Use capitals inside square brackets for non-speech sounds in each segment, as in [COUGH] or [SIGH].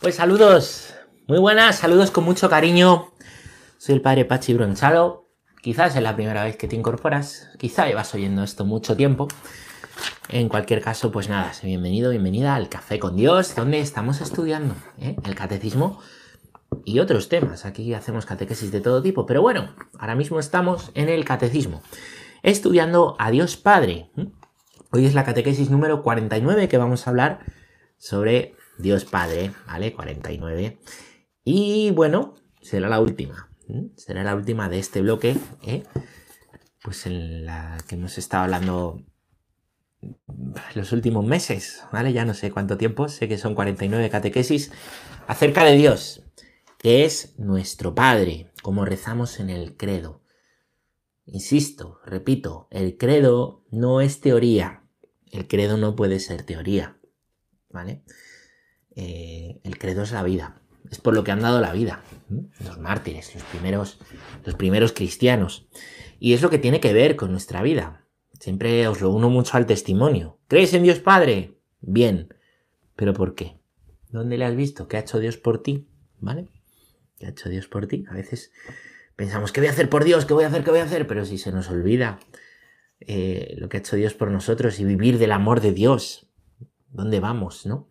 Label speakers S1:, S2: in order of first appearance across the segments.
S1: Pues saludos, muy buenas, saludos con mucho cariño. Soy el padre Pachi Bronchalo. Quizás es la primera vez que te incorporas, quizá llevas oyendo esto mucho tiempo. En cualquier caso, pues nada, bienvenido, bienvenida al Café con Dios, donde estamos estudiando ¿eh? el catecismo y otros temas. Aquí hacemos catequesis de todo tipo, pero bueno, ahora mismo estamos en el catecismo, estudiando a Dios Padre. Hoy es la catequesis número 49 que vamos a hablar sobre Dios Padre, ¿vale? 49. Y bueno, será la última. Será la última de este bloque, ¿eh? Pues en la que hemos estado hablando los últimos meses, ¿vale? Ya no sé cuánto tiempo, sé que son 49 catequesis acerca de Dios, que es nuestro Padre, como rezamos en el credo. Insisto, repito, el credo no es teoría. El credo no puede ser teoría, ¿vale? Eh, el credo es la vida. Es por lo que han dado la vida. Los mártires, los primeros, los primeros cristianos. Y es lo que tiene que ver con nuestra vida. Siempre os lo uno mucho al testimonio. ¿Crees en Dios Padre? Bien. ¿Pero por qué? ¿Dónde le has visto? ¿Qué ha hecho Dios por ti? ¿Vale? ¿Qué ha hecho Dios por ti? A veces pensamos, ¿qué voy a hacer por Dios? ¿Qué voy a hacer? ¿Qué voy a hacer? Pero si se nos olvida eh, lo que ha hecho Dios por nosotros y vivir del amor de Dios, ¿dónde vamos? ¿No?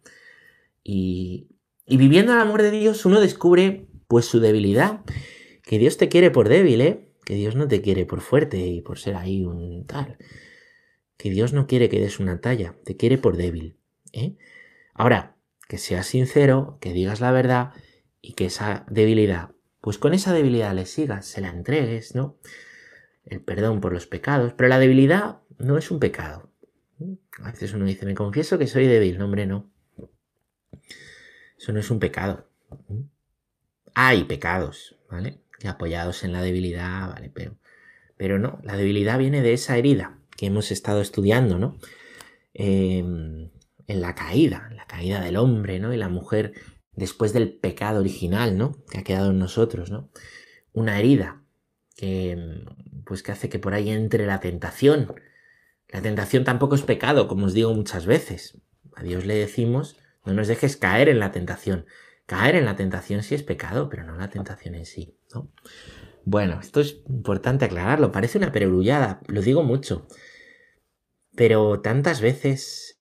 S1: Y, viviendo el amor de Dios uno descubre pues su debilidad, que Dios te quiere por débil, ¿eh? Que Dios no te quiere por fuerte y por ser ahí un tal. Que Dios no quiere que des una talla, te quiere por débil, ¿eh? Ahora, que seas sincero, que digas la verdad y que esa debilidad, pues con esa debilidad le sigas, se la entregues, ¿no? El perdón por los pecados, pero la debilidad no es un pecado. A veces uno dice, me confieso que soy débil, no, hombre, no. Eso no es un pecado. Hay pecados, ¿vale? Apoyados en la debilidad, ¿vale? Pero, pero no, la debilidad viene de esa herida que hemos estado estudiando, ¿no? Em, en la caída, la caída del hombre, ¿no? Y la mujer después del pecado original, ¿no? Que ha quedado en nosotros, ¿no? Una herida que, pues, que hace que por ahí entre la tentación. La tentación tampoco es pecado, como os digo muchas veces. A Dios le decimos no nos dejes caer en la tentación. Caer en la tentación sí es pecado, pero no la tentación en sí, ¿no? Bueno, esto es importante aclararlo. Parece una pererullada, lo digo mucho. Pero tantas veces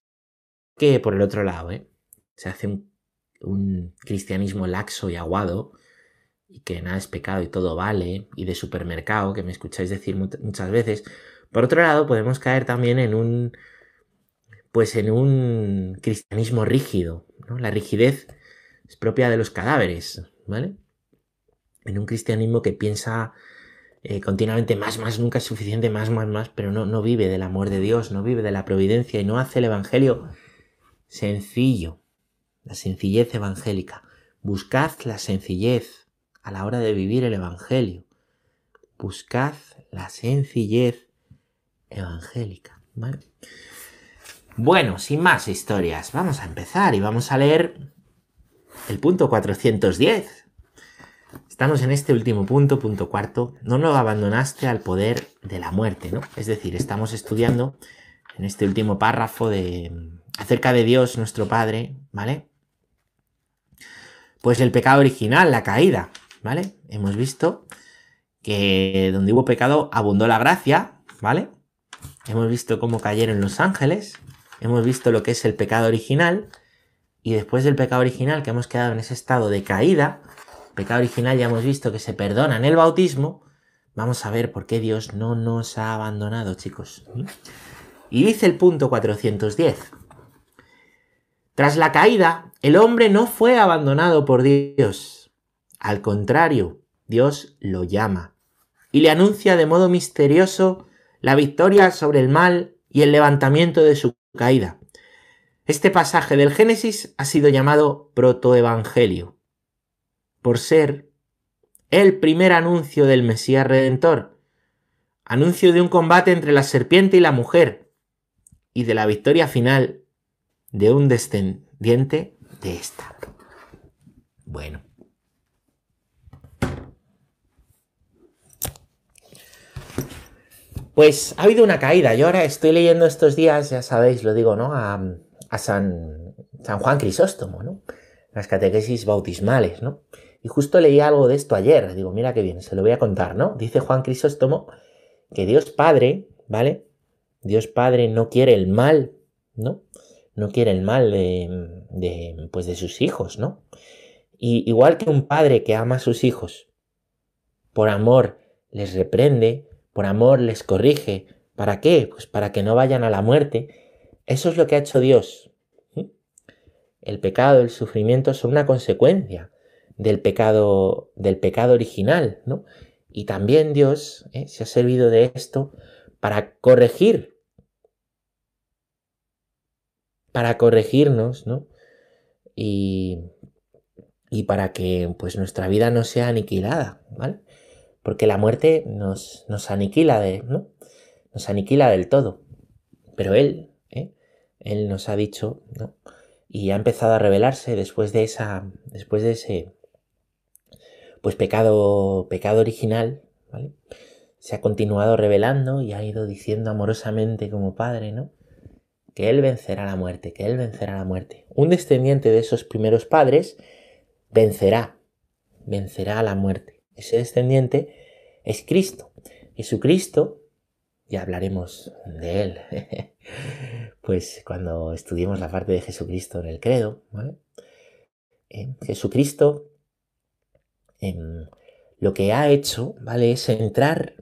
S1: que por el otro lado, ¿eh? Se hace un, un cristianismo laxo y aguado y que nada es pecado y todo vale, y de supermercado, que me escucháis decir muchas veces. Por otro lado, podemos caer también en un pues en un cristianismo rígido. ¿no? La rigidez es propia de los cadáveres, ¿vale? En un cristianismo que piensa eh, continuamente más, más, nunca es suficiente, más, más, más, pero no, no vive del amor de Dios, no vive de la providencia y no hace el Evangelio sencillo, la sencillez evangélica. Buscad la sencillez a la hora de vivir el Evangelio. Buscad la sencillez evangélica. ¿vale? Bueno, sin más historias, vamos a empezar y vamos a leer el punto 410. Estamos en este último punto, punto cuarto. No lo abandonaste al poder de la muerte, ¿no? Es decir, estamos estudiando en este último párrafo de acerca de Dios, nuestro Padre, ¿vale? Pues el pecado original, la caída, ¿vale? Hemos visto que donde hubo pecado abundó la gracia, ¿vale? Hemos visto cómo cayeron los ángeles, hemos visto lo que es el pecado original y después del pecado original que hemos quedado en ese estado de caída, pecado original ya hemos visto que se perdona en el bautismo, vamos a ver por qué Dios no nos ha abandonado, chicos. Y dice el punto 410. Tras la caída, el hombre no fue abandonado por Dios. Al contrario, Dios lo llama y le anuncia de modo misterioso la victoria sobre el mal y el levantamiento de su caída. Este pasaje del Génesis ha sido llamado protoevangelio, por ser el primer anuncio del Mesías Redentor, anuncio de un combate entre la serpiente y la mujer, y de la victoria final de un descendiente de esta. Bueno. Pues ha habido una caída. Yo ahora estoy leyendo estos días, ya sabéis, lo digo, ¿no? A, San, San, Juan Crisóstomo, ¿no? las catequesis bautismales, ¿no? Y justo leí algo de esto ayer, digo, mira qué bien, se lo voy a contar, ¿no? Dice Juan Crisóstomo que Dios Padre, ¿vale? Dios Padre no quiere el mal, ¿no? No quiere el mal de, de pues de sus hijos, ¿no? Y igual que un padre que ama a sus hijos, por amor les reprende, por amor les corrige, ¿para qué? Pues para que no vayan a la muerte. Eso es lo que ha hecho Dios. El pecado, el sufrimiento son una consecuencia del pecado, del pecado original, ¿no? Y también Dios ¿eh? se ha servido de esto para corregir, para corregirnos, ¿no? Y, y para que pues nuestra vida no sea aniquilada, ¿vale? Porque la muerte nos, nos aniquila, de, ¿no? Nos aniquila del todo. Pero Él, ¿eh? Él nos ha dicho, ¿no? y ha empezado a revelarse después de esa después de ese pues pecado pecado original ¿vale? se ha continuado revelando y ha ido diciendo amorosamente como padre no que él vencerá la muerte que él vencerá la muerte un descendiente de esos primeros padres vencerá vencerá la muerte ese descendiente es Cristo Jesucristo ya hablaremos de él [LAUGHS] pues cuando estudiemos la parte de Jesucristo en el credo, ¿vale? Eh, Jesucristo em, lo que ha hecho, ¿vale? Es entrar,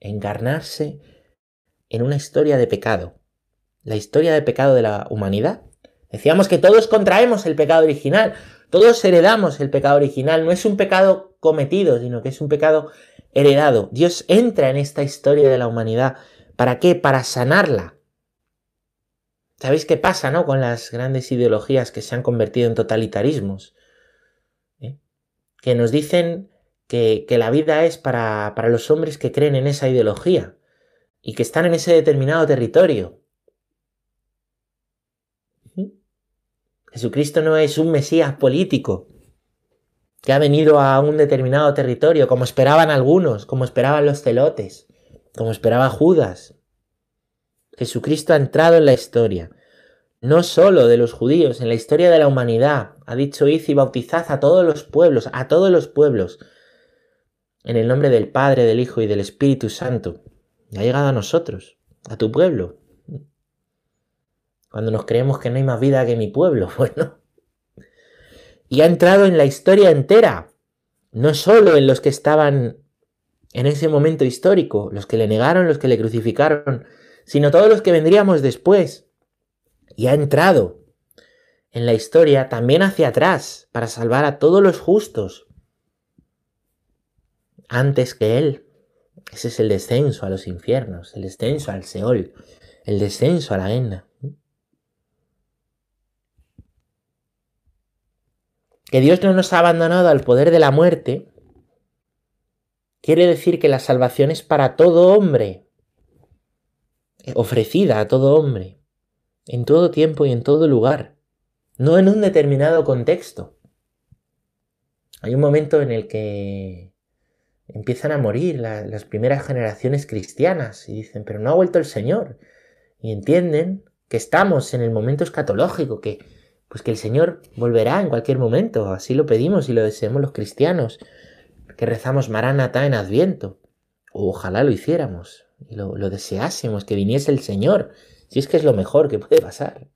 S1: encarnarse en una historia de pecado, la historia de pecado de la humanidad. Decíamos que todos contraemos el pecado original, todos heredamos el pecado original, no es un pecado cometido, sino que es un pecado heredado. Dios entra en esta historia de la humanidad. ¿Para qué? Para sanarla, ¿Sabéis qué pasa, no? Con las grandes ideologías que se han convertido en totalitarismos. ¿Eh? Que nos dicen que, la vida es para, los hombres que creen en esa ideología y que están en ese determinado territorio. Jesucristo no es un Mesías político que ha venido a un determinado territorio, como esperaban algunos, como esperaban los celotes, como esperaba Judas. Jesucristo ha entrado en la historia, no solo de los judíos, en la historia de la humanidad. Ha dicho, id y bautizad a todos los pueblos, a todos los pueblos, en el nombre del Padre, del Hijo y del Espíritu Santo. Y ha llegado a nosotros, a tu pueblo. Cuando nos creemos que no hay más vida que mi pueblo, [LAUGHS] bueno. Y ha entrado en la historia entera, no solo en los que estaban en ese momento histórico, los que le negaron, los que le crucificaron, sino todos los que vendríamos después. Y ha entrado en la historia también hacia atrás para salvar a todos los justos antes que Él. Ese es el descenso a los infiernos, el descenso al Seol, el descenso a la Enna. Que Dios no nos ha abandonado al poder de la muerte quiere decir que la salvación es para todo hombre, ofrecida a todo hombre, en todo tiempo y en todo lugar, no en un determinado contexto. Hay un momento en el que empiezan a morir las primeras generaciones cristianas y dicen, pero no ha vuelto el Señor. Y entienden que estamos en el momento escatológico, que pues que el Señor volverá en cualquier momento, así lo pedimos y lo deseamos los cristianos, que rezamos Maranatá en Adviento, ojalá lo hiciéramos, y lo, deseásemos, que viniese el Señor, si es que es lo mejor que puede pasar.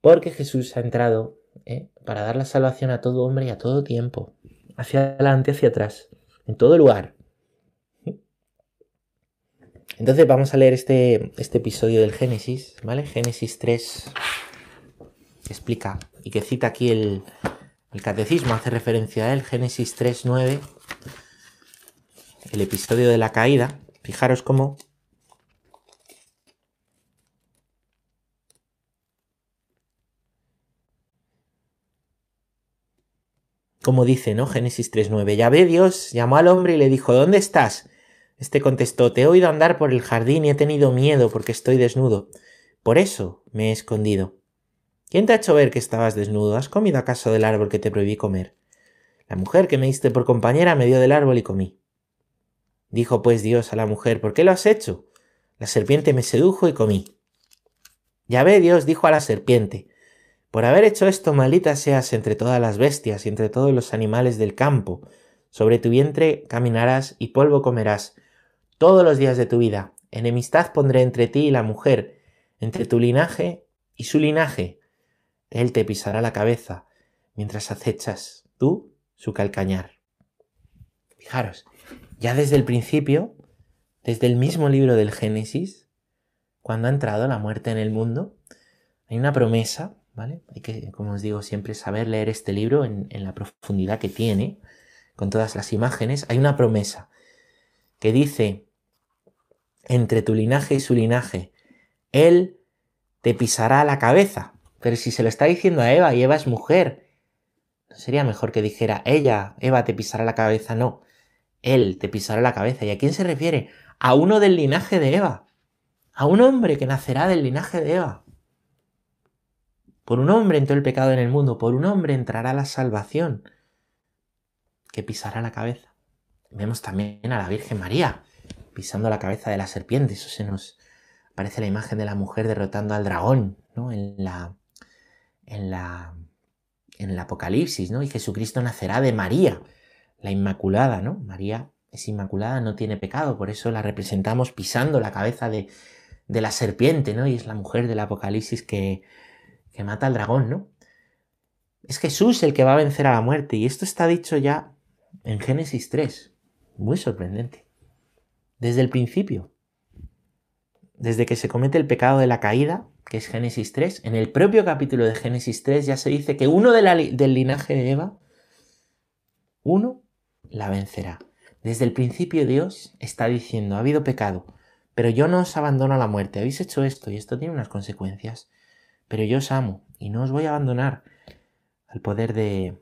S1: Porque Jesús ha entrado ¿eh? para dar la salvación a todo hombre y a todo tiempo, hacia adelante, hacia atrás, en todo lugar. Entonces vamos a leer este, este episodio del Génesis, ¿vale? Génesis 3 explica y que cita aquí el, catecismo hace referencia a él, Génesis 3.9, el episodio de la caída. Fijaros cómo como dice, ¿no? Génesis 3.9. Ya ve Dios, llamó al hombre y le dijo, ¿dónde estás? Este contestó, te he oído andar por el jardín y he tenido miedo porque estoy desnudo. Por eso me he escondido. ¿Quién te ha hecho ver que estabas desnudo? ¿Has comido acaso del árbol que te prohibí comer? La mujer que me diste por compañera me dio del árbol y comí. Dijo pues Dios a la mujer, ¿por qué lo has hecho? La serpiente me sedujo y comí. ve Dios dijo a la serpiente, por haber hecho esto, maldita seas entre todas las bestias y entre todos los animales del campo. Sobre tu vientre caminarás y polvo comerás todos los días de tu vida. Enemistad pondré entre ti y la mujer, entre tu linaje y su linaje. Él te pisará la cabeza mientras acechas tú su calcañar. Fijaros, ya desde el principio, desde el mismo libro del Génesis, cuando ha entrado la muerte en el mundo, hay una promesa, ¿vale? Hay que, como os digo, siempre saber leer este libro en, en la profundidad que tiene, con todas las imágenes. Hay una promesa que dice, entre tu linaje y su linaje, Él te pisará la cabeza. Pero si se lo está diciendo a Eva y Eva es mujer, ¿no sería mejor que dijera ella, Eva te pisará la cabeza? No, Él te pisará la cabeza. ¿Y a quién se refiere? A uno del linaje de Eva. A un hombre que nacerá del linaje de Eva. Por un hombre entró el pecado en el mundo, por un hombre entrará la salvación, que pisará la cabeza. Vemos también a la Virgen María pisando la cabeza de la serpiente. Eso se nos aparece la imagen de la mujer derrotando al dragón, ¿no? En la, en la, en el Apocalipsis, ¿no? Y Jesucristo nacerá de María, la Inmaculada, ¿no? María es inmaculada, no tiene pecado, por eso la representamos pisando la cabeza de, de la serpiente, ¿no? Y es la mujer del Apocalipsis que, que mata al dragón, ¿no? Es Jesús el que va a vencer a la muerte y esto está dicho ya en Génesis 3. Muy sorprendente. Desde el principio. Desde que se comete el pecado de la caída, que es Génesis 3, en el propio capítulo de Génesis 3 ya se dice que uno del linaje de Eva, uno la vencerá. Desde el principio Dios está diciendo, ha habido pecado, pero yo no os abandono a la muerte, habéis hecho esto y esto tiene unas consecuencias pero yo os amo y no os voy a abandonar al poder de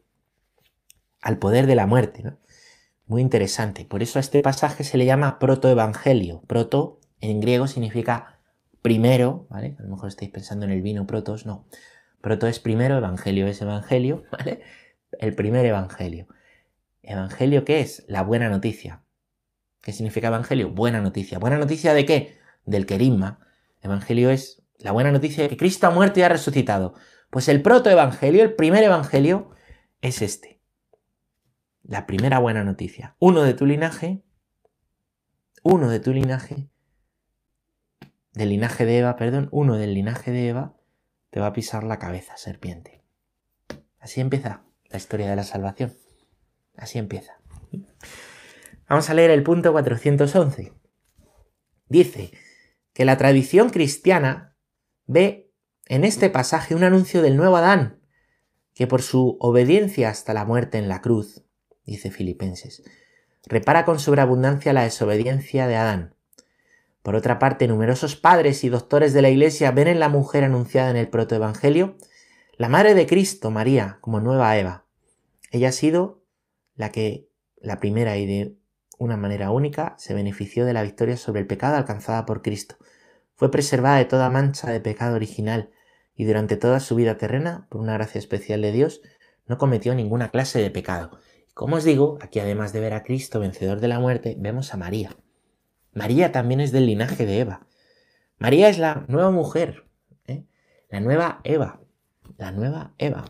S1: al poder de la muerte, ¿no? Muy interesante. Por eso a este pasaje se le llama protoevangelio. Proto en griego significa primero, ¿vale? A lo mejor estáis pensando en el vino protos, no. Proto es primero, evangelio es evangelio, [LAUGHS] ¿vale? El primer evangelio. ¿Evangelio qué es? La buena noticia. ¿Qué significa evangelio? Buena noticia. ¿Buena noticia de qué? Del querisma. Evangelio es la buena noticia de que Cristo ha muerto y ha resucitado. Pues el protoevangelio, el primer evangelio, es este. La primera buena noticia. Uno de tu linaje, uno de tu linaje, del linaje de Eva, perdón, uno del linaje de Eva, te va a pisar la cabeza, serpiente. Así empieza la historia de la salvación. Así empieza. Vamos a leer el punto 411. Dice que la tradición cristiana ve en este pasaje un anuncio del nuevo Adán, que por su obediencia hasta la muerte en la cruz, dice Filipenses, repara con sobreabundancia la desobediencia de Adán. Por otra parte, numerosos padres y doctores de la Iglesia ven en la mujer anunciada en el protoevangelio la madre de Cristo, María, como nueva Eva. Ella ha sido la que, la primera y de una manera única, se benefició de la victoria sobre el pecado alcanzada por Cristo fue preservada de toda mancha de pecado original y durante toda su vida terrena, por una gracia especial de Dios, no cometió ninguna clase de pecado. Como os digo, aquí además de ver a Cristo vencedor de la muerte, vemos a María. María también es del linaje de Eva. María es la nueva mujer, ¿eh? la nueva Eva, la nueva Eva,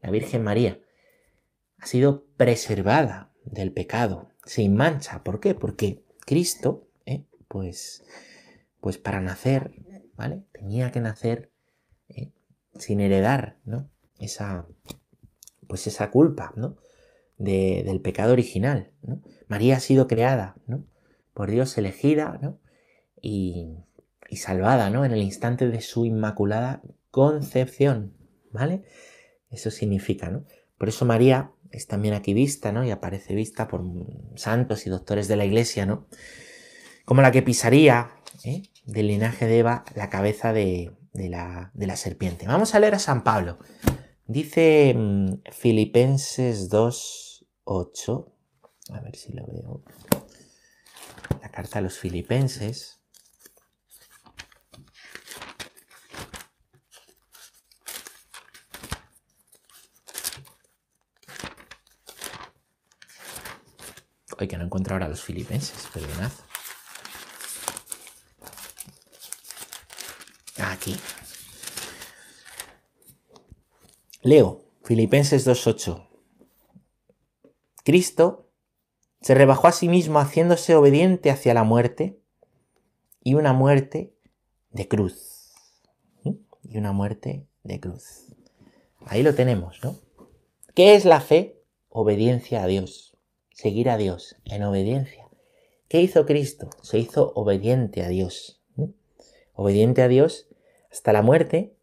S1: la Virgen María. Ha sido preservada del pecado, sin mancha. ¿Por qué? Porque Cristo, ¿eh? pues pues para nacer, ¿vale? Tenía que nacer eh, sin heredar, ¿no? Esa, pues esa culpa, ¿no? de, del pecado original. María ha sido creada por Dios, elegida y, salvada en el instante de su inmaculada concepción. ¿Vale? Eso significa, ¿no? Por eso María es también aquí vista, ¿no? Y aparece vista por santos y doctores de la iglesia, ¿no? Como la que pisaría ¿eh? del linaje de Eva la cabeza de, la, de la serpiente. Vamos a leer a San Pablo. Dice mm, Filipenses 2, 8, a ver si lo veo, la carta a los filipenses. Hoy que no encuentro ahora a los filipenses, perdonad. Ah, aquí. Leo, Filipenses 2.8. Cristo se rebajó a sí mismo haciéndose obediente hacia la muerte y una muerte de cruz. Y una muerte de cruz. Ahí lo tenemos, ¿no? ¿Qué es la fe? Obediencia a Dios. Seguir a Dios en obediencia. ¿Qué hizo Cristo? Se hizo obediente a Dios. Obediente a Dios hasta la muerte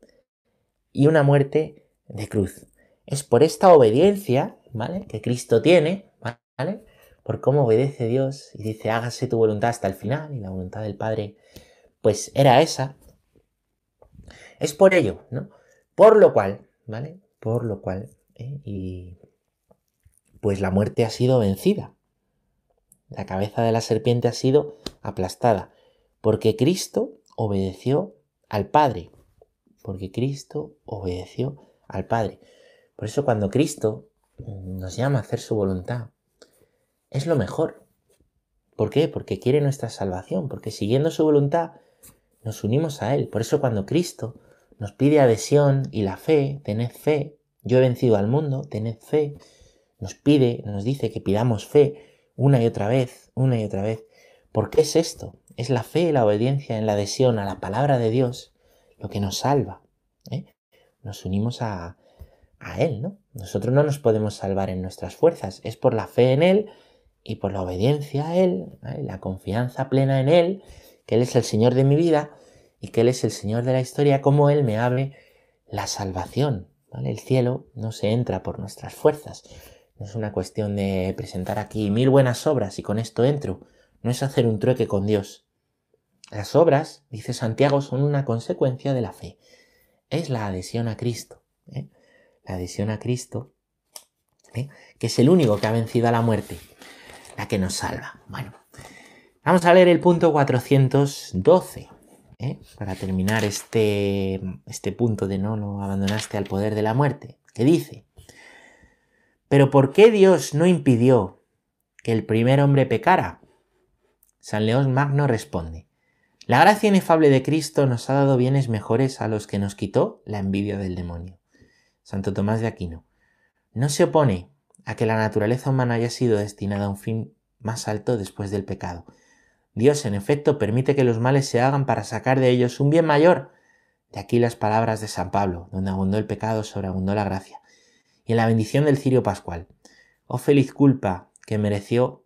S1: y una muerte de cruz. Es por esta obediencia, ¿vale? Que Cristo tiene, ¿vale? Por cómo obedece Dios y dice, hágase tu voluntad hasta el final y la voluntad del Padre, pues era esa. Es por ello, ¿no? Por lo cual, ¿vale? Por lo cual, ¿eh? y pues la muerte ha sido vencida. La cabeza de la serpiente ha sido aplastada, porque Cristo obedeció al Padre, porque Cristo obedeció al Padre. Por eso cuando Cristo nos llama a hacer su voluntad, es lo mejor. ¿Por qué? Porque quiere nuestra salvación, porque siguiendo su voluntad nos unimos a Él. Por eso cuando Cristo nos pide adhesión y la fe, tened fe, yo he vencido al mundo, tened fe, nos pide, nos dice que pidamos fe una y otra vez, una y otra vez. ¿Por qué es esto? Es la fe y la obediencia en la adhesión a la palabra de Dios lo que nos salva. ¿eh? Nos unimos a, a Él, ¿no? Nosotros no nos podemos salvar en nuestras fuerzas, es por la fe en Él y por la obediencia a Él, la confianza plena en Él, que Él es el Señor de mi vida y que Él es el Señor de la historia, como Él me abre la salvación. El cielo no se entra por nuestras fuerzas. No es una cuestión de presentar aquí mil buenas obras y con esto entro. No es hacer un trueque con Dios. Las obras, dice Santiago, son una consecuencia de la fe. Es la adhesión a Cristo. ¿eh? La adhesión a Cristo, ¿eh? que es el único que ha vencido a la muerte la que nos salva. Bueno, vamos a leer el punto 412. ¿eh? Para terminar este, este punto de no lo abandonaste al poder de la muerte, que dice, pero ¿por qué Dios no impidió que el primer hombre pecara? San León Magno responde, la gracia inefable de Cristo nos ha dado bienes mejores a los que nos quitó la envidia del demonio. Santo Tomás de Aquino, no se opone a que la naturaleza humana haya sido destinada a un fin más alto después del pecado. Dios, en efecto, permite que los males se hagan para sacar de ellos un bien mayor. De aquí las palabras de San Pablo, donde abundó el pecado, sobreabundó la gracia. Y en la bendición del cirio pascual. Oh feliz culpa que mereció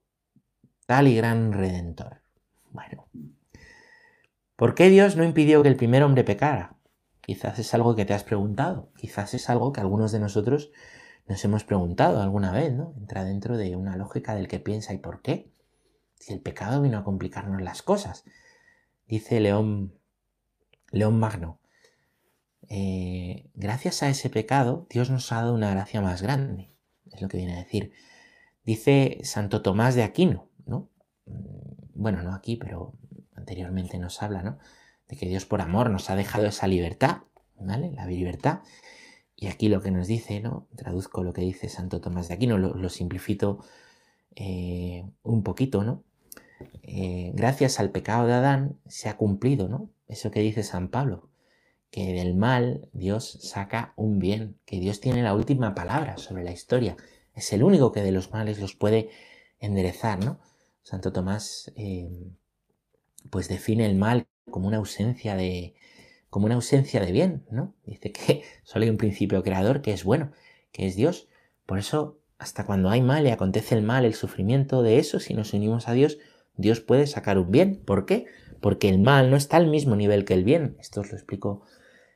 S1: tal y gran redentor. Bueno. ¿Por qué Dios no impidió que el primer hombre pecara? Quizás es algo que te has preguntado. Quizás es algo que algunos de nosotros nos hemos preguntado alguna vez, ¿no? Entra dentro de una lógica del que piensa y por qué. Si el pecado vino a complicarnos las cosas. Dice León, León Magno, eh, gracias a ese pecado Dios nos ha dado una gracia más grande, es lo que viene a decir. Dice Santo Tomás de Aquino, ¿no? Mm, bueno, no aquí, pero anteriormente nos habla, ¿no? De que Dios por amor nos ha dejado esa libertad, ¿vale? La libertad y aquí lo que nos dice, ¿no? Traduzco lo que dice Santo Tomás de Aquino, lo, lo simplifico eh, un poquito, ¿no? Eh, gracias al pecado de Adán se ha cumplido, ¿no? Eso que dice San Pablo, que del mal Dios saca un bien, que Dios tiene la última palabra sobre la historia, es el único que de los males los puede enderezar, ¿no? Santo Tomás eh, pues define el mal como una ausencia de, como una ausencia de bien, ¿no? Dice que [LAUGHS] solo hay un principio creador que es bueno, que es Dios. Por eso, hasta cuando hay mal y acontece el mal, el sufrimiento de eso, si nos unimos a Dios, Dios puede sacar un bien. ¿Por qué? Porque el mal no está al mismo nivel que el bien. Esto os lo explico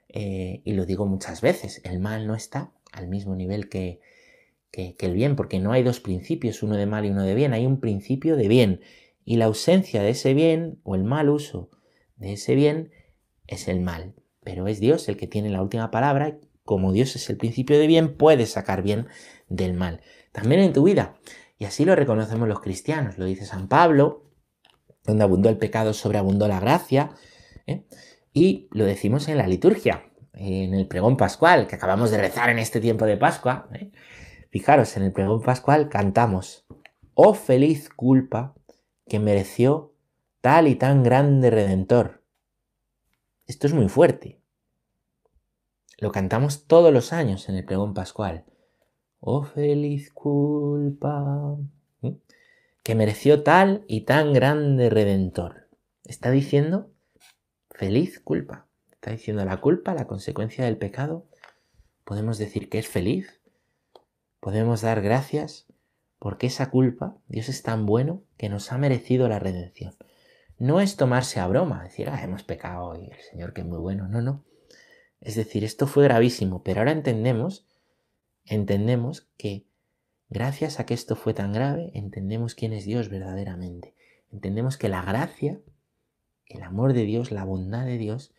S1: eh, y lo digo muchas veces. El mal no está al mismo nivel que, que el bien, porque no hay dos principios, uno de mal y uno de bien. Hay un principio de bien. Y la ausencia de ese bien o el mal uso de ese bien es el mal, pero es Dios el que tiene la última palabra. Como Dios es el principio de bien, puede sacar bien del mal. También en tu vida. Y así lo reconocemos los cristianos. Lo dice San Pablo, donde abundó el pecado, sobreabundó la gracia. ¿eh? Y lo decimos en la liturgia, en el pregón pascual, que acabamos de rezar en este tiempo de Pascua. ¿eh? Fijaros, en el pregón pascual cantamos, oh feliz culpa que mereció tal y tan grande redentor Esto es muy fuerte. Lo cantamos todos los años en el pregón pascual. Oh feliz culpa, que mereció tal y tan grande redentor. Está diciendo feliz culpa. Está diciendo la culpa, la consecuencia del pecado. Podemos decir que es feliz. Podemos dar gracias porque esa culpa, Dios es tan bueno que nos ha merecido la redención. No es tomarse a broma, decir, ah, hemos pecado y el Señor que es muy bueno. No, no. Es decir, esto fue gravísimo, pero ahora entendemos, entendemos que gracias a que esto fue tan grave, entendemos quién es Dios verdaderamente. Entendemos que la gracia, el amor de Dios, la bondad de Dios,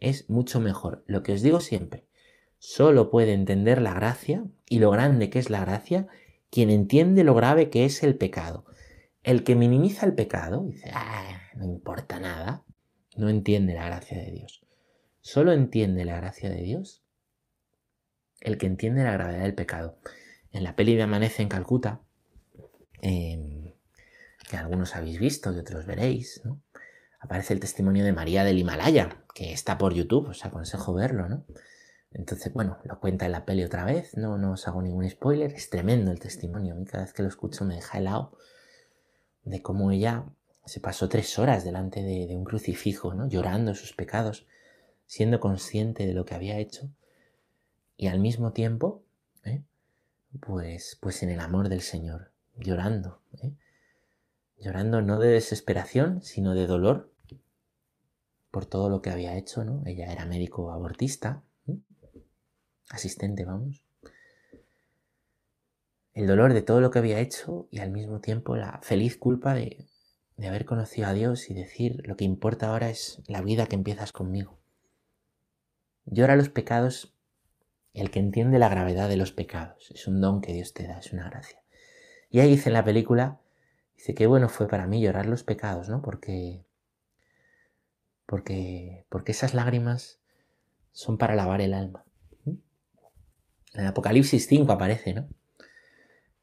S1: es mucho mejor. Lo que os digo siempre, solo puede entender la gracia y lo grande que es la gracia quien entiende lo grave que es el pecado. El que minimiza el pecado, dice, ah, no importa nada, no entiende la gracia de Dios. Solo entiende la gracia de Dios el que entiende la gravedad del pecado. En la peli de Amanece en Calcuta, em, que algunos habéis visto y otros veréis, aparece el testimonio de María del Himalaya, que está por YouTube, os aconsejo verlo, ¿no? Entonces, bueno, lo cuenta en la peli otra vez, no, no os hago ningún spoiler, es tremendo el testimonio, a mí cada vez que lo escucho me deja helado de cómo ella se pasó tres horas delante de, un crucifijo, ¿no? Llorando sus pecados siendo consciente de lo que había hecho y al mismo tiempo, ¿eh? pues, pues en el amor del Señor, llorando, ¿eh? llorando no de desesperación, sino de dolor por todo lo que había hecho, ¿no? Ella era médico abortista, ¿eh? asistente, vamos. El dolor de todo lo que había hecho y al mismo tiempo la feliz culpa de, de haber conocido a Dios y decir lo que importa ahora es la vida que empiezas conmigo. Llora los pecados el que entiende la gravedad de los pecados. Es un don que Dios te da, es una gracia. Y ahí dice en la película, dice, qué bueno fue para mí llorar los pecados, ¿no? Porque, porque, porque esas lágrimas son para lavar el alma. En Apocalipsis 5 aparece, ¿no?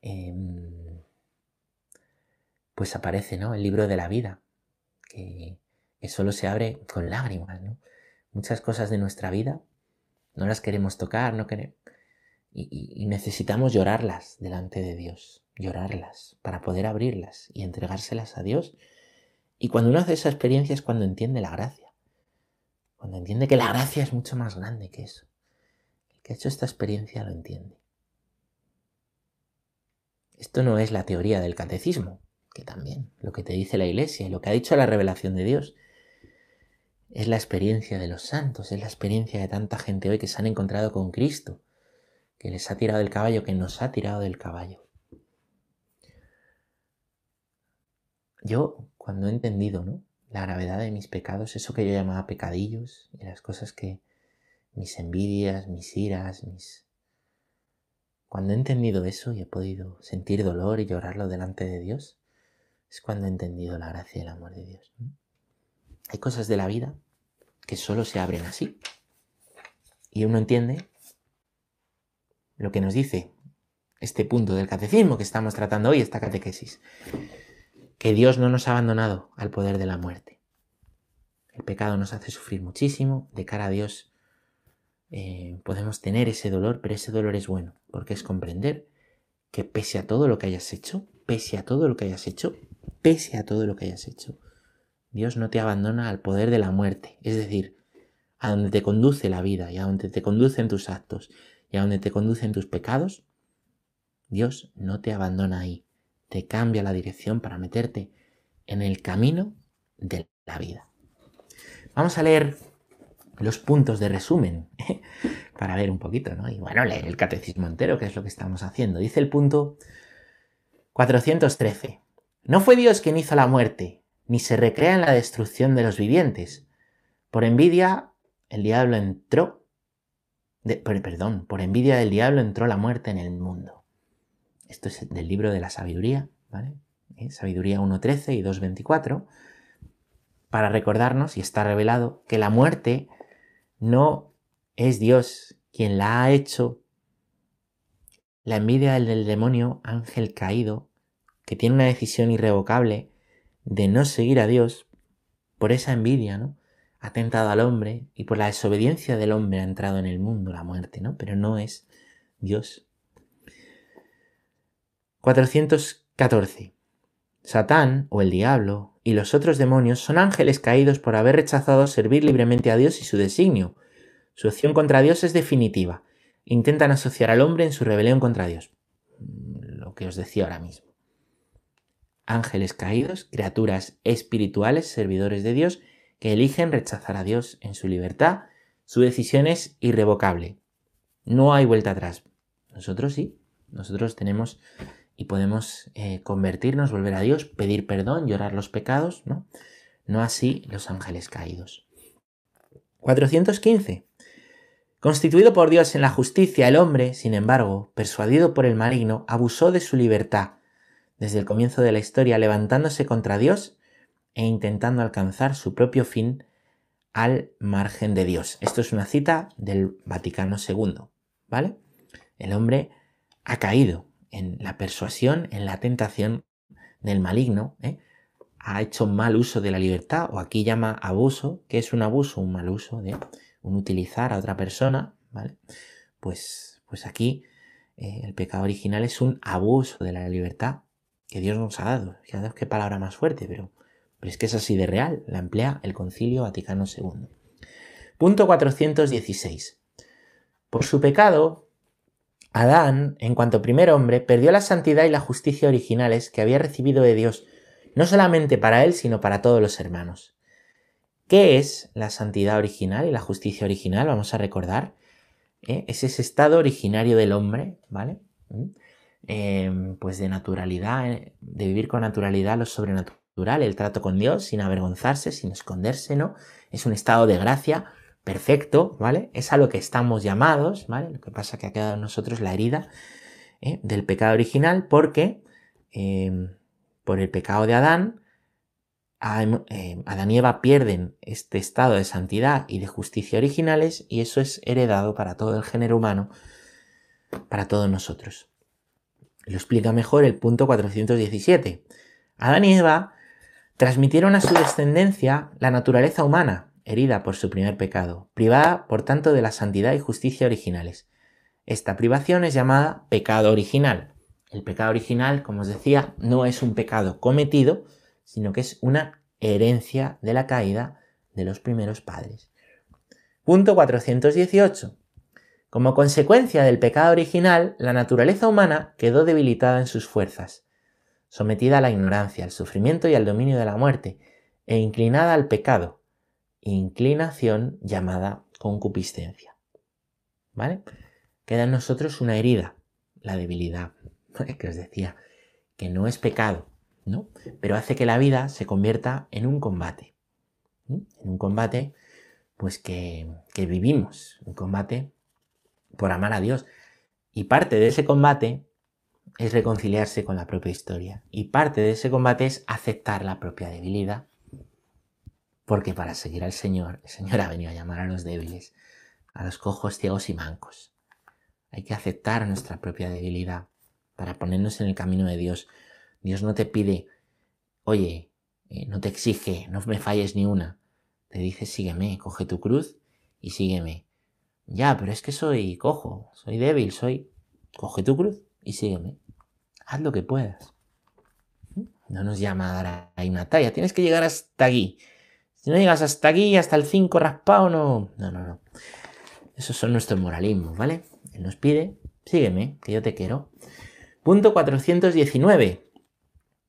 S1: Em, pues aparece, ¿no? El libro de la vida, que, solo se abre con lágrimas, ¿no? Muchas cosas de nuestra vida no las queremos tocar, no queremos... Y, necesitamos llorarlas delante de Dios, llorarlas para poder abrirlas y entregárselas a Dios. Y cuando uno hace esa experiencia es cuando entiende la gracia, cuando entiende que la gracia es mucho más grande que eso. El que ha hecho esta experiencia lo entiende. Esto no es la teoría del catecismo, que también, lo que te dice la Iglesia y lo que ha dicho la revelación de Dios, es la experiencia de los santos, es la experiencia de tanta gente hoy que se han encontrado con Cristo, que les ha tirado del caballo, que nos ha tirado del caballo. Yo, cuando he entendido ¿no? la gravedad de mis pecados, eso que yo llamaba pecadillos, y las cosas que, mis envidias, mis iras, mis... Cuando he entendido eso y he podido sentir dolor y llorarlo delante de Dios, es cuando he entendido la gracia y el amor de Dios. Hay cosas de la vida que solo se abren así. Y uno entiende lo que nos dice este punto del catecismo que estamos tratando hoy, esta catequesis. Que Dios no nos ha abandonado al poder de la muerte. El pecado nos hace sufrir muchísimo. De cara a Dios eh, podemos tener ese dolor, pero ese dolor es bueno, porque es comprender que pese a todo lo que hayas hecho, pese a todo lo que hayas hecho, pese a todo lo que hayas hecho, Dios no te abandona al poder de la muerte, es decir, a donde te conduce la vida y a donde te conducen tus actos y a donde te conducen tus pecados, Dios no te abandona ahí, te cambia la dirección para meterte en el camino de la vida. Vamos a leer los puntos de resumen [LAUGHS] para ver un poquito, ¿no? Y bueno, leer el catecismo entero, que es lo que estamos haciendo. Dice el punto 413. No fue Dios quien hizo la muerte, ni se recrea en la destrucción de los vivientes. Por envidia, el diablo entró, perdón, por envidia del diablo entró la muerte en el mundo. Esto es del libro de la sabiduría, ¿vale? ¿Eh? Sabiduría 1.13 y 2.24, para recordarnos, y está revelado, que la muerte no es Dios quien la ha hecho. La envidia del demonio, ángel caído, que tiene una decisión irrevocable, de no seguir a Dios por esa envidia, ¿no? ha al hombre y por la desobediencia del hombre ha entrado en el mundo la muerte, ¿no? Pero no es Dios. 414. Satán, o el diablo, y los otros demonios son ángeles caídos por haber rechazado servir libremente a Dios y su designio. Su acción contra Dios es definitiva. Intentan asociar al hombre en su rebelión contra Dios. Lo que os decía ahora mismo. Ángeles caídos, criaturas espirituales, servidores de Dios, que eligen rechazar a Dios en su libertad, su decisión es irrevocable. No hay vuelta atrás. Nosotros sí, nosotros tenemos y podemos eh, convertirnos, volver a Dios, pedir perdón, llorar los pecados, ¿no? No así los ángeles caídos. 415. Constituido por Dios en la justicia, el hombre, sin embargo, persuadido por el maligno, abusó de su libertad desde el comienzo de la historia, levantándose contra Dios e intentando alcanzar su propio fin al margen de Dios. Esto es una cita del Vaticano II, ¿vale? El hombre ha caído en la persuasión, en la tentación del maligno, ¿eh? ha hecho mal uso de la libertad, o aquí llama abuso, que es un abuso, un mal uso de un utilizar a otra persona, ¿vale? Pues, pues aquí eh, el pecado original es un abuso de la libertad que Dios nos ha dado. Fijaos qué palabra más fuerte, pero, pero es que es así de real, la emplea el Concilio Vaticano II. Punto 416. Por su pecado, Adán, en cuanto primer hombre, perdió la santidad y la justicia originales que había recibido de Dios, no solamente para él, sino para todos los hermanos. ¿Qué es la santidad original y la justicia original? Vamos a recordar. ¿eh? Es ese estado originario del hombre, ¿vale? ¿Mm? Em, pues de naturalidad, ¿eh? de vivir con naturalidad lo sobrenatural, el trato con Dios, sin avergonzarse, sin esconderse, ¿no? Es un estado de gracia perfecto, ¿vale? Es a lo que estamos llamados, ¿vale? Lo que pasa que ha quedado en nosotros la herida ¿eh? del pecado original porque em, por el pecado de Adán, em, Adán y Eva pierden este estado de santidad y de justicia originales y eso es heredado para todo el género humano, para todos nosotros. Lo explica mejor el punto 417. Adán y Eva transmitieron a su descendencia la naturaleza humana, herida por su primer pecado, privada por tanto de la santidad y justicia originales. Esta privación es llamada pecado original. El pecado original, como os decía, no es un pecado cometido, sino que es una herencia de la caída de los primeros padres. Punto 418. Como consecuencia del pecado original, la naturaleza humana quedó debilitada en sus fuerzas, sometida a la ignorancia, al sufrimiento y al dominio de la muerte, e inclinada al pecado, inclinación llamada concupiscencia. ¿Vale? Queda en nosotros una herida, la debilidad, que os decía, que no es pecado, ¿no? Pero hace que la vida se convierta en un combate. En un combate, pues que, que vivimos, un combate por amar a Dios. Y parte de ese combate es reconciliarse con la propia historia. Y parte de ese combate es aceptar la propia debilidad porque para seguir al Señor, el Señor [LAUGHS] ha venido a llamar a los débiles, a los cojos, ciegos y mancos. Hay que aceptar nuestra propia debilidad para ponernos en el camino de Dios. Dios no te pide, oye, eh, no te exige, no me falles ni una. Te dice, sígueme, coge tu cruz y sígueme. Ya, pero es que soy cojo, soy débil, soy... Coge tu cruz y sígueme. Haz lo que puedas. No nos llama a dar ahí una talla, tienes que llegar hasta aquí. Si no llegas hasta aquí, hasta el 5 raspado, no. No, no, no. Esos son nuestros moralismos, ¿vale? Él nos pide, sígueme, que yo te quiero. Punto 419.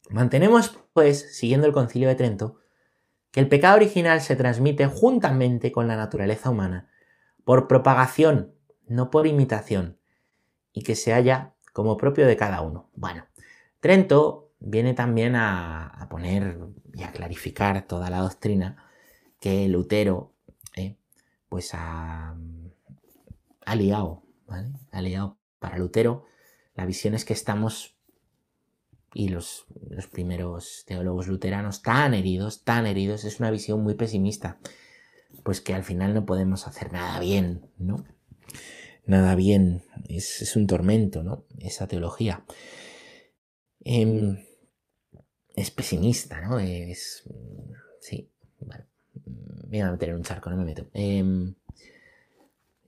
S1: Mantenemos, pues, siguiendo el concilio de Trento, que el pecado original se transmite juntamente con la naturaleza humana, por propagación, no por imitación, y que se halla como propio de cada uno. Bueno, Trento viene también a, poner y a clarificar toda la doctrina que Lutero eh, pues ha, liado, ¿vale? Ha liado. Para Lutero, la visión es que estamos, y los, los primeros teólogos luteranos, tan heridos, tan heridos, es una visión muy pesimista, pues que al final no podemos hacer nada bien, ¿no? Nada bien, es, un tormento, ¿no? Esa teología. Em, es pesimista, ¿no? Es, sí, bueno, Me a meter en un charco, no me meto. Em,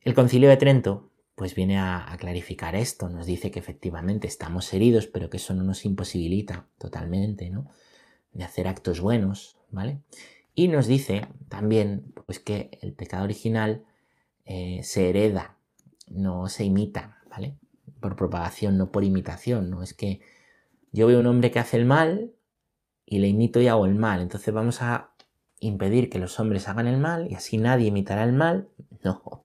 S1: el concilio de Trento pues viene a, clarificar esto, nos dice que efectivamente estamos heridos, pero que eso no nos imposibilita totalmente, ¿no? De hacer actos buenos, ¿vale? Y nos dice también, pues que el pecado original eh, se hereda, no se imita, ¿vale? Por propagación, no por imitación, ¿no? Es que yo veo un hombre que hace el mal y le imito y hago el mal, entonces vamos a impedir que los hombres hagan el mal y así nadie imitará el mal. No,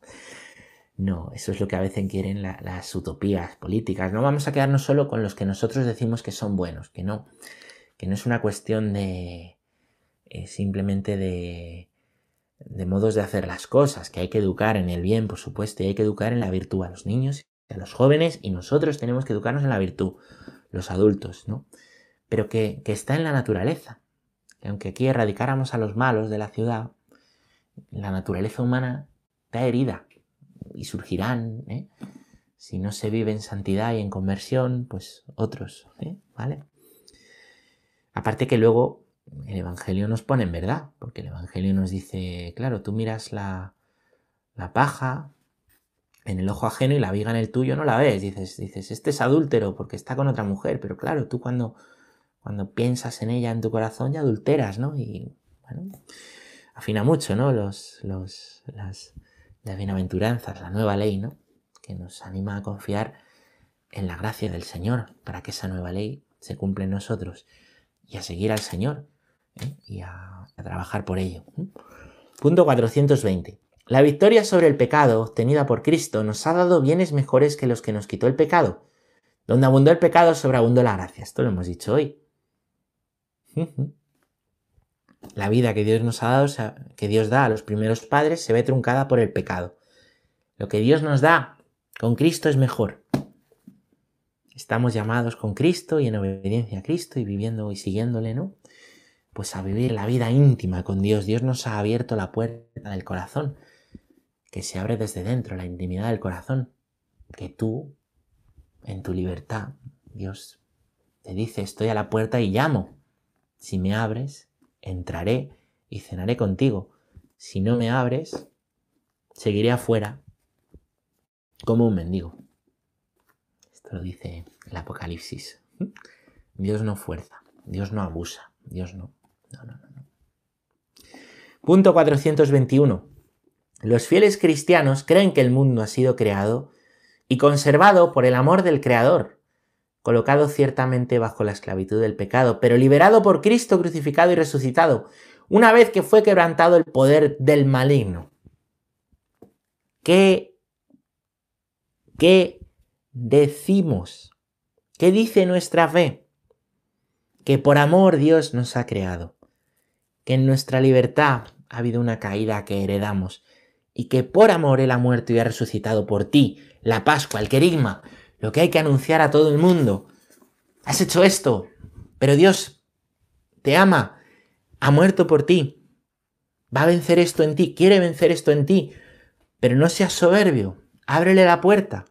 S1: no, eso es lo que a veces quieren las utopías políticas. No vamos a quedarnos solo con los que nosotros decimos que son buenos, que no, que no es una cuestión de eh, simplemente de, de modos de hacer las cosas, que hay que educar en el bien, por supuesto, y hay que educar en la virtud a los niños, a los jóvenes, y nosotros tenemos que educarnos en la virtud, los adultos, ¿no? Pero que, que está en la naturaleza. Que aunque aquí erradicáramos a los malos de la ciudad, la naturaleza humana está herida y surgirán, ¿eh? si no se vive en santidad y en conversión, pues otros, ¿eh? ¿vale? Aparte que luego el Evangelio nos pone en verdad, porque el Evangelio nos dice, claro, tú miras la, la paja en el ojo ajeno y la viga en el tuyo no la ves, dices, dices, este es adúltero porque está con otra mujer, pero claro, tú cuando, cuando piensas en ella en tu corazón ya adulteras, ¿no? Y bueno, afina mucho, ¿no? Los, las, de bienaventuranzas, la nueva ley, ¿no? Que nos anima a confiar en la gracia del Señor para que esa nueva ley se cumpla en nosotros y a seguir al Señor ¿eh? y a, trabajar por ello. Punto 420. La victoria sobre el pecado obtenida por Cristo nos ha dado bienes mejores que los que nos quitó el pecado. Donde abundó el pecado, sobreabundó la gracia. Esto lo hemos dicho hoy. La vida que Dios nos ha dado, que Dios da a los primeros padres, se ve truncada por el pecado. Lo que Dios nos da con Cristo es mejor. Estamos llamados con Cristo y en obediencia a Cristo y viviendo y siguiéndole, ¿no? Pues a vivir la vida íntima con Dios. Dios nos ha abierto la puerta del corazón, que se abre desde dentro, la intimidad del corazón. Que tú, en tu libertad, Dios te dice, estoy a la puerta y llamo. Si me abres, entraré y cenaré contigo. Si no me abres, seguiré afuera como un mendigo. Esto lo dice el Apocalipsis. Dios no fuerza, Dios no abusa, Dios no. Punto 421. Los fieles cristianos creen que el mundo ha sido creado y conservado por el amor del Creador colocado ciertamente bajo la esclavitud del pecado, pero liberado por Cristo crucificado y resucitado, una vez que fue quebrantado el poder del maligno. ¿Qué, qué decimos? ¿Qué dice nuestra fe? Que por amor Dios nos ha creado, que en nuestra libertad ha habido una caída que heredamos, y que por amor Él ha muerto y ha resucitado por ti, la Pascua, el querigma, lo que hay que anunciar a todo el mundo. Has hecho esto, pero Dios te ama, ha muerto por ti, va a vencer esto en ti, quiere vencer esto en ti, pero no seas soberbio, ábrele la puerta,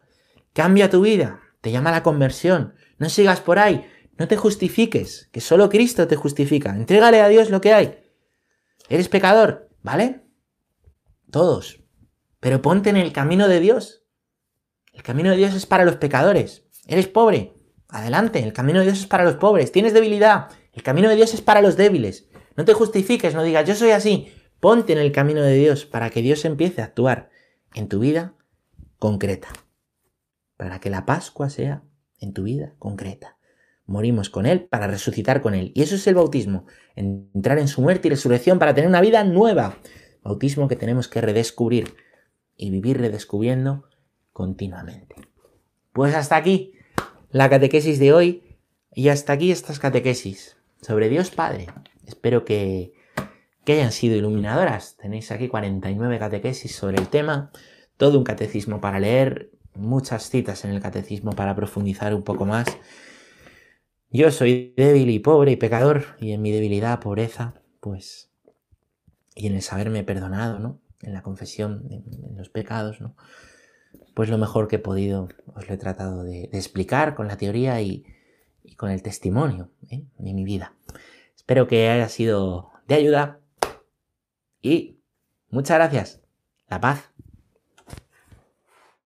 S1: cambia tu vida, te llama la conversión, no sigas por ahí, no te justifiques, que solo Cristo te justifica, entrégale a Dios lo que hay. Eres pecador, ¿vale? Todos, pero ponte en el camino de Dios. El camino de Dios es para los pecadores. Eres pobre. Adelante, el camino de Dios es para los pobres. Tienes debilidad. El camino de Dios es para los débiles. No te justifiques, no digas yo soy así. Ponte en el camino de Dios para que Dios empiece a actuar en tu vida concreta. Para que la Pascua sea en tu vida concreta. Morimos con Él para resucitar con Él. Y eso es el bautismo. Entrar en su muerte y resurrección para tener una vida nueva. Bautismo que tenemos que redescubrir y vivir redescubriendo continuamente. Pues hasta aquí la catequesis de hoy y hasta aquí estas catequesis sobre Dios Padre. Espero que, que hayan sido iluminadoras. Tenéis aquí 49 catequesis sobre el tema, todo un catecismo para leer, muchas citas en el catecismo para profundizar un poco más. Yo soy débil y pobre y pecador, y en mi debilidad, pobreza, pues, y en el saberme perdonado, ¿no? En la confesión, en los pecados, ¿no? Pues lo mejor que he podido os lo he tratado de, explicar con la teoría y, con el testimonio ¿eh? de mi vida. Espero que haya sido de ayuda Y muchas gracias. La paz.